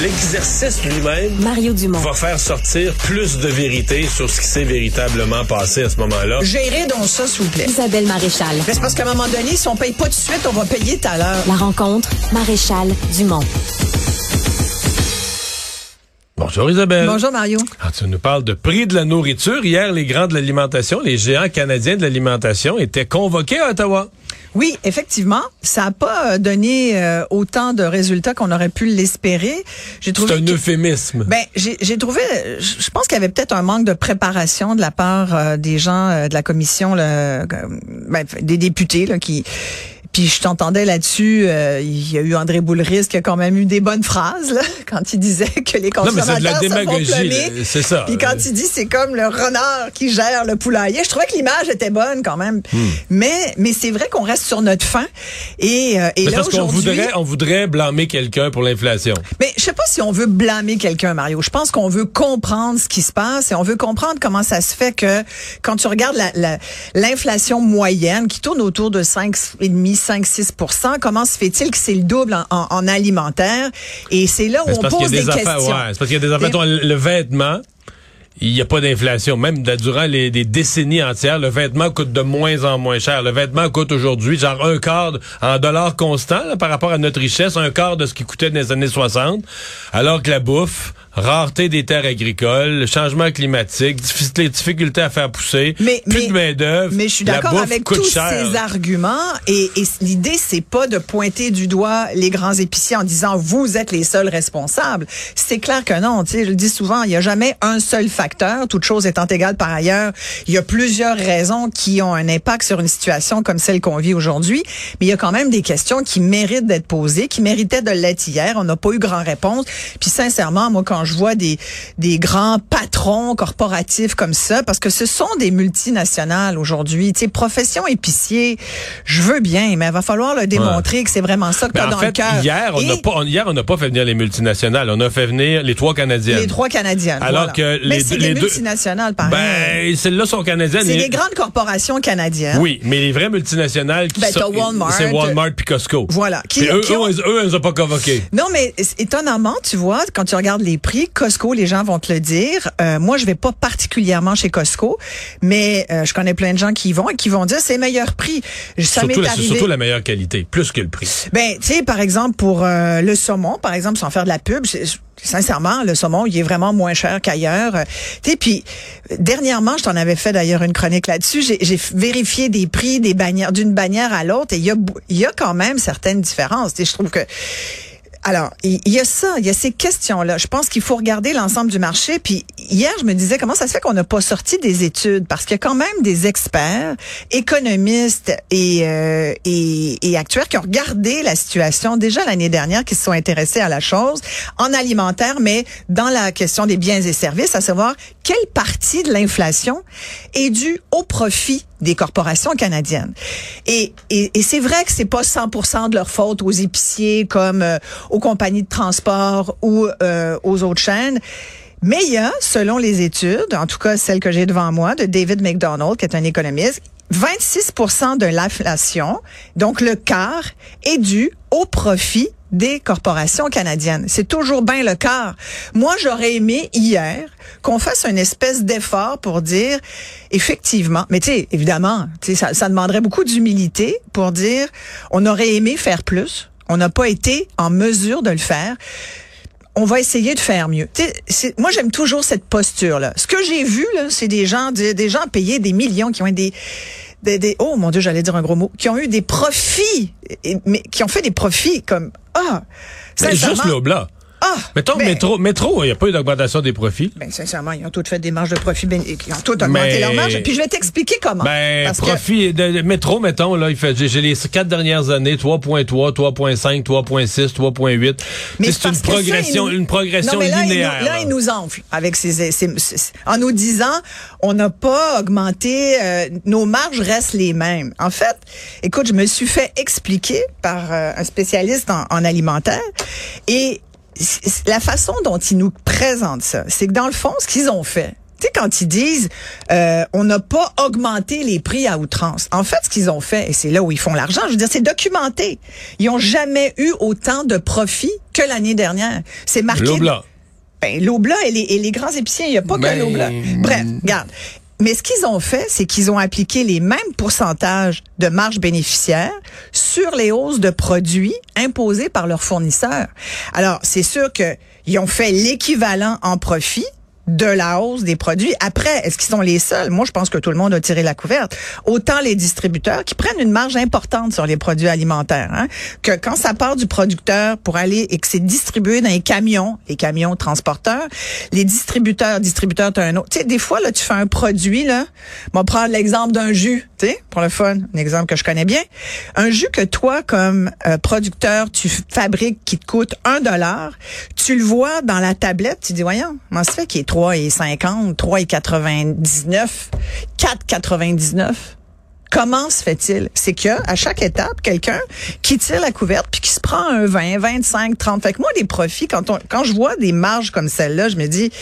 l'exercice lui-même Mario Dumont. va faire sortir plus de vérité sur ce qui s'est véritablement passé à ce moment-là. Gérez donc ça, s'il vous plaît. Isabelle Maréchal. Mais C'est parce qu'à un moment donné, si on paye pas tout de suite, on va payer tout à l'heure. La rencontre, Maréchal Dumont. Bonjour Isabelle. Bonjour, Mario. Ah, tu nous parles de prix de la nourriture. Hier, les grands de l'alimentation, les géants canadiens de l'alimentation étaient convoqués à Ottawa. Oui, effectivement, ça n'a pas euh, donné euh, autant de résultats qu'on aurait pu l'espérer. J'ai C'est trouvé un que- euphémisme. Ben, j'ai j'ai trouvé, je pense qu'il y avait peut-être un manque de préparation de la part euh, des gens euh, de la commission, là, ben, des députés, là, qui. Puis je t'entendais là-dessus, euh, il y a eu André Boulris qui a quand même eu des bonnes phrases là, quand il disait que les Non, mais c'est consommateurs de la démagogie, c'est ça. Puis quand il dit c'est comme le renard qui gère le poulailler, je trouvais que l'image était bonne quand même. Hmm. Mais mais c'est vrai qu'on reste sur notre faim et, euh, et Mais là parce qu'on voudrait, on voudrait blâmer quelqu'un pour l'inflation. Mais je sais pas si on veut blâmer quelqu'un, Mario. Je pense qu'on veut comprendre ce qui se passe et on veut comprendre comment ça se fait que quand tu regardes la- la- l'inflation moyenne qui tourne autour de 5,5, 5, 6 comment se fait-il que c'est le double en, en- en alimentaire? Et c'est là où on pose des, des affaires, questions. ouais, c'est parce qu'il y a des affaires, le vêtement, il n'y a pas d'inflation. Même de- durant les, des décennies entières, le vêtement coûte de moins en moins cher. Le vêtement coûte aujourd'hui genre un quart de- en dollars constants là, par rapport à notre richesse, un quart de ce qui coûtait dans les années 60. Alors que la bouffe, rareté des terres agricoles, changement climatique, difficulté, difficulté à faire pousser, Mais- plus mais- de main d'œuvre. Mais je suis d'accord avec tous cher. ces arguments et, et l'idée c'est pas de pointer du doigt les grands épiciers en disant vous êtes les seuls responsables. C'est clair que non. Tu sais, je le dis souvent, il n'y a jamais un seul facteur. Toute chose étant égale par ailleurs, il y a plusieurs raisons qui ont un impact sur une situation comme celle qu'on vit aujourd'hui. Mais il y a quand même des questions qui méritent d'être posées, qui méritaient de l'être hier. On n'a pas eu grand réponse. Puis sincèrement, moi quand je vois des des grands patrons corporatifs comme ça, parce que ce sont des multinationales aujourd'hui. Tu sais, profession épicier, je veux bien, mais il va falloir le démontrer que c'est vraiment ça que tu Mais as en dans fait, le cœur. hier, on n'a pas, on- hier, on n'a pas fait venir les multinationales. On a fait venir les trois Canadiennes. les trois Canadiennes. Alors voilà. que mais les c'est deux- les des multinationales, pareil. Ben, celles-là sont canadiennes. c'est des grandes corporations canadiennes. Oui, mais les vraies multinationales qui Ben, sont, Walmart. c'est Walmart puis Costco. Voilà. Qui- eux, qui ont- eux, eux, eux, ils ont pas convoqué. Non, mais étonnamment, tu vois, quand tu regardes les prix, Costco, les gens vont te le dire. Euh, moi, je vais pas particulièrement chez Costco, mais euh, je connais plein de gens qui y vont et qui vont dire c'est meilleur prix. Ça Surtout la, arrivé. surtout la meilleure qualité, plus que le prix. Ben, tu sais, par exemple, pour euh, le saumon, par exemple, sans faire de la pub, sincèrement, le saumon, il est vraiment moins cher qu'ailleurs. Tu sais, puis dernièrement, je t'en avais fait d'ailleurs une chronique là-dessus. J'ai vérifié des prix des bannières d'une bannière à l'autre et il y a bou- il y a quand même certaines différences. Tu sais, je trouve que alors, il y a ça, il y a ces questions-là. Je pense qu'il faut regarder l'ensemble du marché. Puis hier, je me disais comment ça se fait qu'on n'a pas sorti des études? Parce qu'il y a quand même des experts, économistes et, euh, et, et actuaires qui ont regardé la situation déjà l'année dernière, qui se sont intéressés à la chose en alimentaire, mais dans la question des biens et services, à savoir quelle partie de l'inflation est due au profit des corporations canadiennes. Et, et, et c'est vrai que c'est pas 100% de leur faute aux épiciers comme euh, aux compagnies de transport ou euh, aux autres chaînes. Mais il y a, selon les études, en tout cas celle que j'ai devant moi, de David McDonald, qui est un économiste, 26% de l'inflation, donc le quart, est dû au profit des corporations canadiennes. C'est toujours bien le quart. Moi, j'aurais aimé hier qu'on fasse une espèce d'effort pour dire, effectivement, mais tu sais, évidemment, tu sais, ça, ça demanderait beaucoup d'humilité pour dire, on aurait aimé faire plus, on n'a pas été en mesure de le faire on va essayer de faire mieux. Moi, j'aime toujours cette posture-là. Ce que j'ai vu, c'est des gens, des, gens payés des millions, qui ont eu des, des, des- oh mon Dieu, j'allais dire un gros mot, qui ont eu des profits, mais qui ont fait des profits comme ah, Mais sincèrement, juste là, là. Ah, Mettons, ben, métro, métro, il n'y a pas eu d'augmentation des profits. Ben, sincèrement, ils ont tous fait des marges de profit, ben, ils ont tous augmenté Mais- leurs marges. Puis je vais t'expliquer comment. Ben, Parce profit de métro, mettons, là, il fait, j'ai les quatre dernières années, 3.3, 3.5, 3.6, 3.8. Mais Tu sais, C'est une progression, une progression non, mais là, il nous- linéaire. là, il nous enfle avec ces, ces- ces- ces- en nous disant, on n'a pas augmenté, euh, nos marges restent les mêmes. En fait, écoute, je me suis fait expliquer par euh, un spécialiste en, en alimentaire et la façon dont ils nous présentent ça, c'est que dans le fond, ce qu'ils ont fait, Tu sais, quand ils disent euh, on n'a pas augmenté les prix à outrance. En fait, ce qu'ils ont fait, et c'est là où ils font l'argent, je veux dire, c'est documenté. Ils ont jamais eu autant de profits que l'année dernière. C'est marqué. L'eau blanc. Ben, l'eau blanc et les, et les grands épiciers, il n'y a pas que Ben, l'eau blanc. Bref, regarde. Mais ce qu'ils ont fait, c'est qu'ils ont appliqué les mêmes pourcentages de marge bénéficiaire sur les hausses de produits imposées par leurs fournisseurs. Alors, c'est sûr qu'ils ont fait l'équivalent en profit de la hausse des produits. Après, est-ce qu'ils sont les seuls? Moi, je pense que tout le monde a tiré la couverte. Autant les distributeurs qui prennent une marge importante sur les produits alimentaires, hein, que quand ça part du producteur pour aller et que c'est distribué dans les camions, les camions transporteurs, les distributeurs, distributeurs, t'as un autre. Tu sais, des fois, là, tu fais un produit, là. On va prendre l'exemple d'un jus, tu sais, pour le fun, un exemple que je connais bien. Un jus que toi, comme euh, producteur, tu fabriques qui te coûte un dollar, tu le vois dans la tablette, tu dis, voyons, comment ça fait qu'il est 3,50, 3,99, 4,99? Comment se fait-il? C'est que à chaque étape, quelqu'un qui tire la couverte puis qui se prend un 20, 25, 30. Fait que moi, des profits, quand on, quand je vois des marges comme celle-là, je me dis,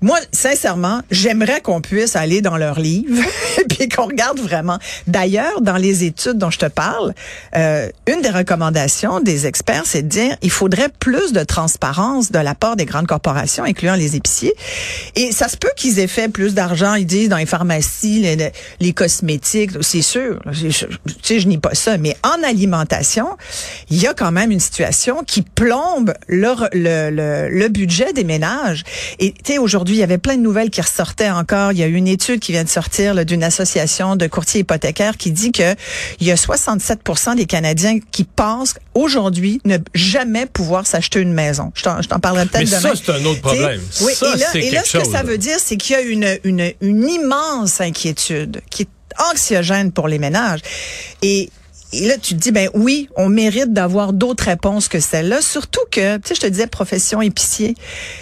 moi, sincèrement, j'aimerais qu'on puisse aller dans leurs livres puis qu'on regarde vraiment. D'ailleurs, dans les études dont je te parle, euh, une des recommandations des experts, c'est de dire il faudrait plus de transparence de la part des grandes corporations, incluant les épiciers. Et ça se peut qu'ils aient fait plus d'argent, ils disent, dans les pharmacies, les, les cosmétiques, c'est sûr. Tu sais, je nie pas ça. Mais en alimentation, il y a quand même une situation qui plombe le, le, le, le budget des ménages. Et tu sais, aujourd'hui, il y avait plein de nouvelles qui ressortaient encore. Il y a eu une étude qui vient de sortir d'une association de courtiers hypothécaires qui dit que il y a 67% des Canadiens qui pensent aujourd'hui ne jamais pouvoir s'acheter une maison. Je t'en, parlerai peut-être Mais ça, demain. c'est un autre problème. Oui, Ça, et là, et là, ce que chose, ça veut dire, c'est qu'il y a une, une, une immense inquiétude qui est anxiogène pour les ménages. Et, et là, tu te dis, ben oui, on mérite d'avoir d'autres réponses que celle-là. Surtout que, tu sais, je te disais, profession épicier.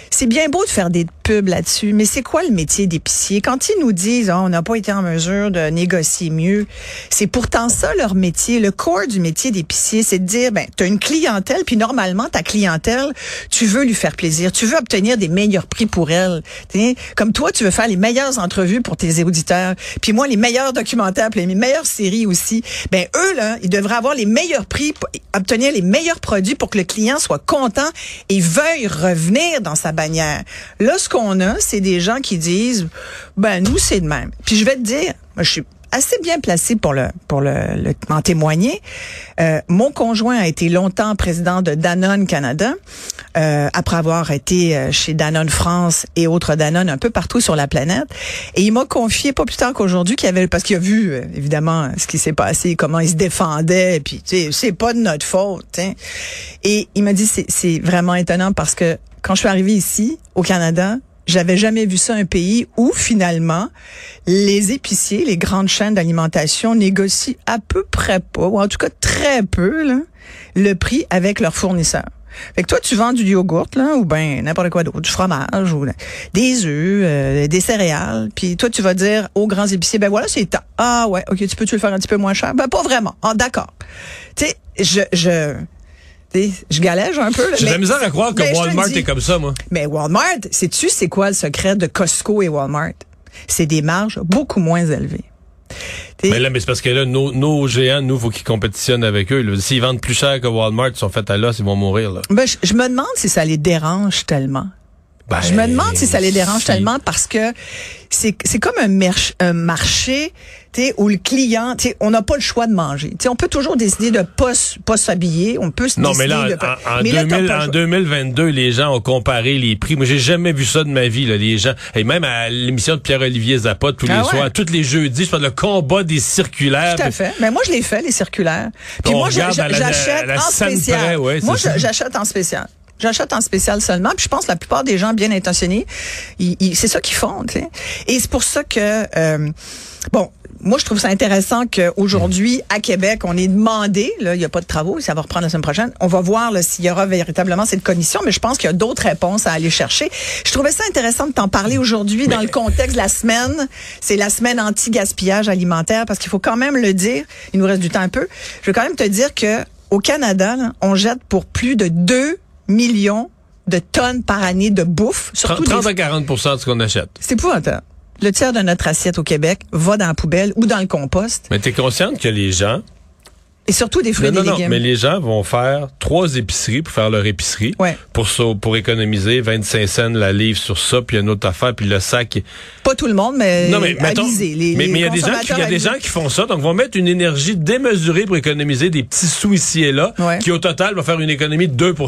C'est bien beau de faire des pubs là-dessus, mais c'est quoi le métier d'épicier? Quand ils nous disent, Ah, on n'a pas été en mesure de négocier mieux, c'est pourtant ça leur métier. Le corps du métier d'épicier, c'est de dire, ben, tu as une clientèle, puis normalement, ta clientèle, tu veux lui faire plaisir. Tu veux obtenir des meilleurs prix pour elle. Tu sais, Comme toi, tu veux faire les meilleures entrevues pour tes auditeurs. Puis moi, les meilleurs documentaires, puis les meilleures séries aussi. Ben, eux, là, ils devraient avoir les meilleurs prix, obtenir les meilleurs produits pour que le client soit content et veuille revenir dans sa bannière. Là, ce qu'on a, c'est des gens qui disent, ben, nous, c'est de même. Puis je vais te dire, moi, je suis assez bien placé pour le pour le, le- en témoigner. Euh, mon conjoint a été longtemps président de Danone Canada, euh, après avoir été euh, chez Danone France et autres Danone un peu partout sur la planète. Et il m'a confié pas plus tard qu'aujourd'hui qu'il avait parce qu'il a vu euh, évidemment ce qui s'est passé, comment il se défendait, et puis tu sais, c'est pas de notre faute. hein. Et il m'a dit c'est c'est vraiment étonnant parce que quand je suis arrivée ici au Canada, j'avais jamais vu ça un pays où finalement les épiciers, les grandes chaînes d'alimentation négocient à peu près pas, ou en tout cas très peu, là, le prix avec leurs fournisseurs. Fait que toi, tu vends du yogourt, là, ou ben n'importe quoi d'autre, du fromage, ou des œufs, euh, des céréales, puis toi, tu vas dire aux grands épiciers, ben voilà, c'est tant. Ah ouais, ok, tu peux-tu le faire un petit peu moins cher? Ben pas vraiment. Ah d'accord. Tu sais, je... je tu je galège un peu. J'ai de la misère à croire que Walmart est comme ça, moi. Mais Walmart, sais-tu c'est quoi le secret de Costco et Walmart? C'est des marges beaucoup moins élevées. Mais là, mais c'est parce que là, nos, nos géants, nous, faut qu'ils compétitionnent avec eux. S'ils vendent plus cher que Walmart, ils sont faits à l'os, ils vont mourir, là. ben, je, je me demande si ça les dérange tellement. Ben, je me demande si ça les dérange si. tellement parce que c'est c'est comme un, merch- un marché où le client, on n'a pas le choix de manger. On peut toujours décider de pas pas s'habiller, on peut se Non, mais décider là, de en, en mais là, t'as 2000 pas le en choix. 2022, les gens ont comparé les prix. Moi, j'ai jamais vu ça de ma vie, là, les gens. Et même à l'émission de Pierre-Olivier Zappa, tous les Ah ouais? soirs, tous les jeudis, je parle le combat des circulaires. Tout à fait. Mais moi, je l'ai fait, les circulaires. Puis On moi, j'achète en spécial. moi, c'est j'achète en spécial. J'achète en spécial seulement. Puis je pense que la plupart des gens bien intentionnés, c'est ça qu'ils font. tu sais. Et c'est pour ça que, euh, bon, moi, je trouve ça intéressant qu'aujourd'hui, à Québec, on est demandé, là, il n'y a pas de travaux, ça va reprendre la semaine prochaine. On va voir s'il y aura véritablement cette commission, mais je pense qu'il y a d'autres réponses à aller chercher. Je trouvais ça intéressant de t'en parler aujourd'hui dans le contexte de la semaine. C'est la semaine anti-gaspillage alimentaire parce qu'il faut quand même le dire. Il nous reste du temps un peu. Je veux quand même te dire que au Canada, là, on jette pour plus de 2 millions de tonnes par année de bouffe. Surtout 30, des- à 40% de ce qu'on achète. C'est épouvantable. Le tiers de notre assiette au Québec va dans la poubelle ou dans le compost. Mais tu es consciente que les gens... Et surtout des fruits Non, et des non, non, légumes. mais les gens vont faire trois épiceries pour faire leur épicerie. Ouais. Pour, ça, pour économiser 25 cents la livre sur ça, puis une autre affaire, puis le sac... Pas tout le monde, mais, Non, mais mettons, avisé. Les, mais il y a des gens qui, y a des gens qui font ça, donc vont mettre une énergie démesurée pour économiser des petits sous ici et là, Ouais. qui au total va faire une économie de 2 puis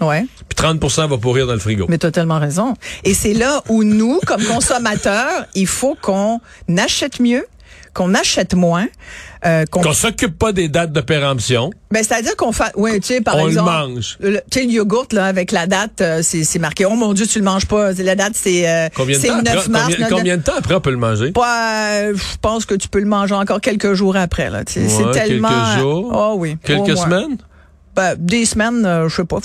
Ouais. 30% va pourrir dans le frigo. Mais tu as tellement raison. Et c'est là où nous, comme consommateurs, il faut qu'on achète mieux, qu'on achète moins, euh, qu'on Qu'on s'occupe pas des dates de péremption, ben, c'est-à-dire qu'on fait ouais, tu sais par on exemple le mange. le, tu sais, le yogourt là avec la date euh, c'est marqué oh mon dieu tu le manges pas la date c'est euh, Combien de temps le 9 après, mars combien, combien de temps après on peut le manger? Pas, euh, je pense que tu peux le manger encore quelques jours après là. Ouais, c'est tellement. quelques jours. Oh oui. Quelques semaines? Ben, des semaines, euh, je sais pas.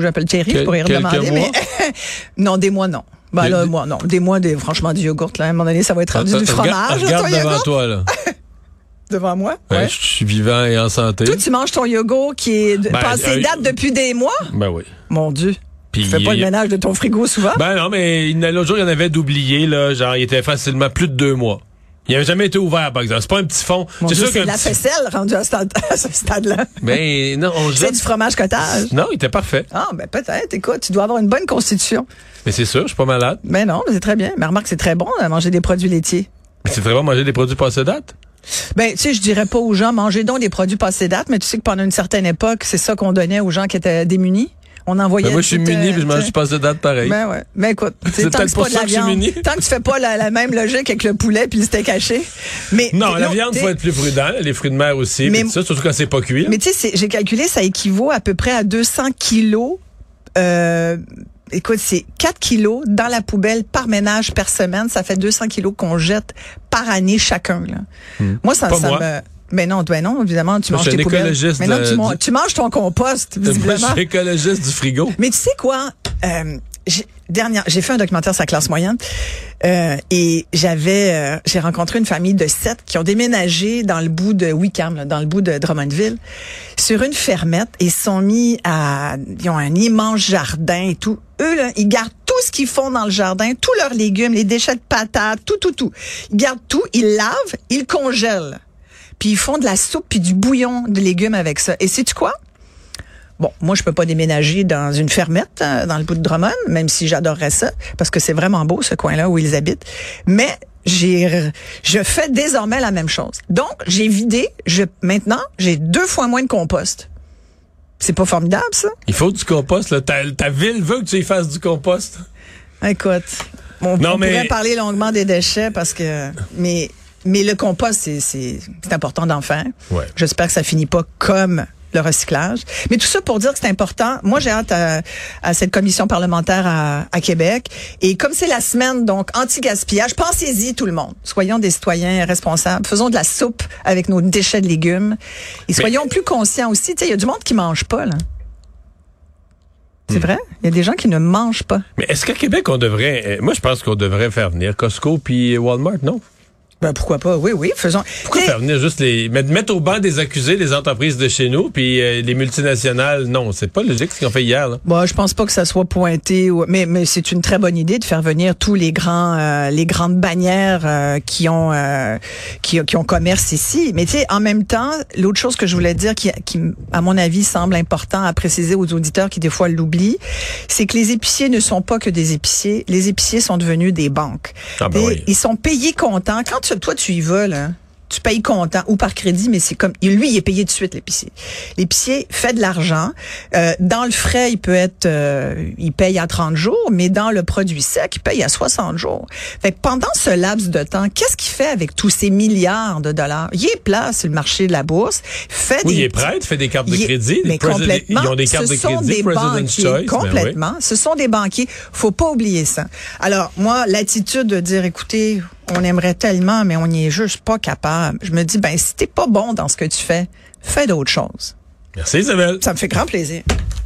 J'appelle Thierry Quel- pour y redemander. Mais non, des mois non. Ben Des- là, des- moi non. Des mois, des franchement du yogourt là. À un moment donné, ça va être rendu du Regarde- fromage. Regarde ton devant toi, là. Devant moi. Ouais, Ouais. Je suis vivant et en santé. Toi, tu manges ton yogourt qui est Ben, passé euh, date depuis des mois? Ben oui. Mon Dieu. Puis Tu fais pas il- le ménage de ton frigo souvent? Ben non, mais l'autre jour, il y en avait d'oubliés, là. Genre, il était facilement plus de deux mois. Il n'avait jamais été ouvert, par exemple. C'est pas un petit fond. C'est sûr c'est qu'un de la petit- faisselle rendue à ce stade- à ce stade-là. Ben non, on C'est du fromage cottage. Non, il était parfait. Ah, ben peut-être. Écoute, tu dois avoir une bonne constitution. Mais c'est sûr, je suis pas malade. Mais non, mais c'est très bien. Mais remarque, c'est très bon de manger des produits laitiers. Mais c'est très bon de manger des produits passés date. Ben, tu sais, je dirais pas aux gens, mangez donc des produits passés date, mais tu sais que pendant une certaine époque, c'est ça qu'on donnait aux gens qui étaient démunis. On envoyait. Ben moi, je suis tout, muni euh, puis je mange du passé date pareil. Ben ouais. Mais écoute, tu sais, C'est tant que peut-être pour ça la que je suis muni. tant que tu fais pas la, la même logique avec le poulet puis le steak haché. Mais non, la viande, faut être plus prudent. Les fruits de mer aussi. Mais- ça, surtout quand c'est pas cuit. Mais tu sais, j'ai calculé, ça équivaut à peu près à 200 kilos. Euh, écoute, c'est 4 kilos dans la poubelle par ménage par semaine. Ça fait 200 kilos qu'on jette par année chacun. Là. Moi, ça, Hmm. Pas ça moi. me... Ben non, ben non, évidemment, tu Moi, manges tes poubelles. Mais non, tu, man- du- tu manges ton compost, Moi, je visiblement. suis écologiste du frigo. Mais tu sais quoi? Euh, dernière, j'ai fait un documentaire sur la classe moyenne euh, et j'avais, euh, j'ai rencontré une famille de sept qui ont déménagé dans le bout de Wickham, là, dans le bout de Drummondville, sur une fermette et sont mis à, ils ont un immense jardin et tout. Eux, là, ils gardent tout ce qu'ils font dans le jardin, tous leurs légumes, les déchets de patates, tout, tout, tout. Ils gardent tout, ils lavent, ils congèlent. Puis ils font de la soupe puis du bouillon de légumes avec ça. Et sais-tu quoi? Bon, moi, je peux pas déménager dans une fermette euh, dans le bout de Drummond, même si j'adorerais ça, parce que c'est vraiment beau ce coin-là où ils habitent. Mais j'ai, je fais désormais la même chose. Donc, j'ai vidé. Je, maintenant, j'ai deux fois moins de compost. C'est pas formidable, ça? Il faut du compost. Là. Ta, ta ville veut que tu y fasses du compost. Écoute, on, Non, on mais- pourrait parler longuement des déchets parce que, mais, mais le compost, c'est, c'est, c'est important d'en faire. Ouais. J'espère que ça finit pas comme recyclage. Mais tout ça pour dire que c'est important. Moi, j'ai hâte à, à cette commission parlementaire à, à Québec. Et comme c'est la semaine, donc, anti-gaspillage, pensez-y tout le monde. Soyons des citoyens responsables. Faisons de la soupe avec nos déchets de légumes. Et soyons plus conscients aussi. Tu sais, il y a du monde qui mange pas, là. C'est vrai? Il y a des gens qui ne mangent pas. Mais est-ce qu'à Québec, on devrait... euh, Moi, je pense qu'on devrait faire venir Costco puis Walmart, non? Ben, pourquoi pas? Oui, oui, faisons. Pourquoi faire venir juste les... Mettre, mettre au banc des accusés les entreprises de chez nous, puis euh, les multinationales, non. C'est pas logique ce qu'ils ont fait hier, là. Bon, je pense pas que ça soit pointé, ou- mais mais c'est une très bonne idée de faire venir tous les grands euh, les grandes bannières euh, qui ont euh, qui, qui ont commerce ici. Mais tu sais, en même temps, l'autre chose que je voulais dire qui qui à mon avis semble important à préciser aux auditeurs qui des fois l'oublient, c'est que les épiciers ne sont pas que des épiciers. Les épiciers sont devenus des banques. Ah ben Et oui. Ils sont payés comptant. Quand tu- toi tu y vas là. Tu payes comptant ou par crédit, mais c'est comme lui, il est payé de suite l'épicier. L'épicier fait de l'argent. Euh, dans le frais, il peut être, euh, il paye à 30 jours, mais dans le produit sec, il paye à 60 jours. Fait que pendant ce laps de temps, qu'est-ce qu'il fait avec tous ces milliards de dollars? Il est place sur le marché de la bourse, fait Oui, des il est prêt, fait des cartes de il crédit. mais complètement. Ils ont des cartes ce de sont crédit, des banquiers, Choice. ben oui. complètement. Ce sont des banquiers. Faut pas oublier ça. Alors moi, l'attitude de dire, écoutez, on aimerait tellement, mais on n'y est juste pas capable. Je me dis, ben si t'es pas bon dans ce que tu fais, fais d'autres choses. Merci Isabelle. Ça me fait grand plaisir.